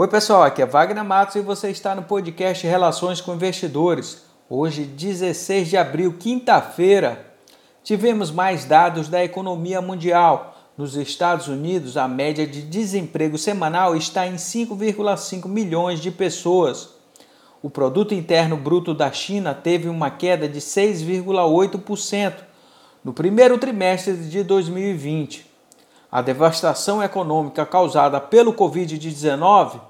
Oi, pessoal, aqui é Wagner Matos e você está no podcast Relações com Investidores. Hoje, 16 de abril, quinta-feira, tivemos mais dados da economia mundial. Nos Estados Unidos, a média de desemprego semanal está em 5,5 milhões de pessoas. O produto interno bruto da China teve uma queda de 6,8% no primeiro trimestre de 2020. A devastação econômica causada pelo Covid-19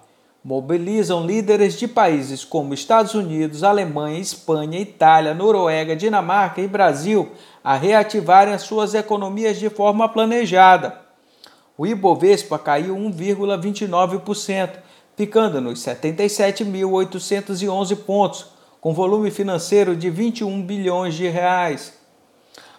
mobilizam líderes de países como Estados Unidos, Alemanha, Espanha, Itália, Noruega, Dinamarca e Brasil a reativarem as suas economias de forma planejada. O Ibovespa caiu 1,29%, ficando nos 77.811 pontos, com volume financeiro de 21 bilhões de reais.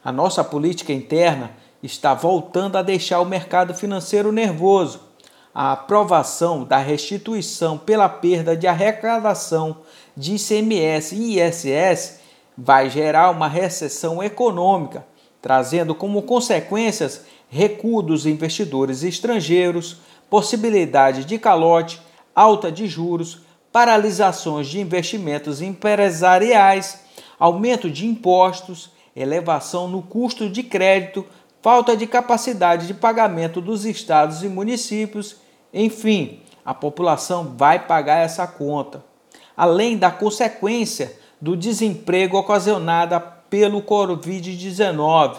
A nossa política interna está voltando a deixar o mercado financeiro nervoso. A aprovação da restituição pela perda de arrecadação de ICMS e ISS vai gerar uma recessão econômica, trazendo como consequências recuo dos investidores estrangeiros, possibilidade de calote, alta de juros, paralisações de investimentos empresariais, aumento de impostos, elevação no custo de crédito, falta de capacidade de pagamento dos estados e municípios, enfim, a população vai pagar essa conta. Além da consequência do desemprego ocasionada pelo Covid-19.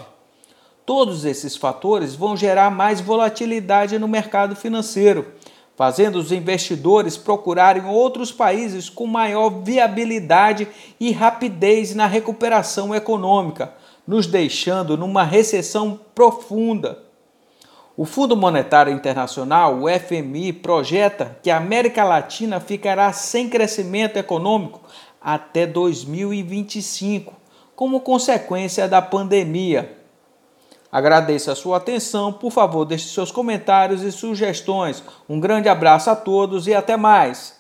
Todos esses fatores vão gerar mais volatilidade no mercado financeiro, fazendo os investidores procurarem outros países com maior viabilidade e rapidez na recuperação econômica, nos deixando numa recessão profunda. O Fundo Monetário Internacional, o FMI, projeta que a América Latina ficará sem crescimento econômico até 2025, como consequência da pandemia. Agradeço a sua atenção, por favor, deixe seus comentários e sugestões. Um grande abraço a todos e até mais!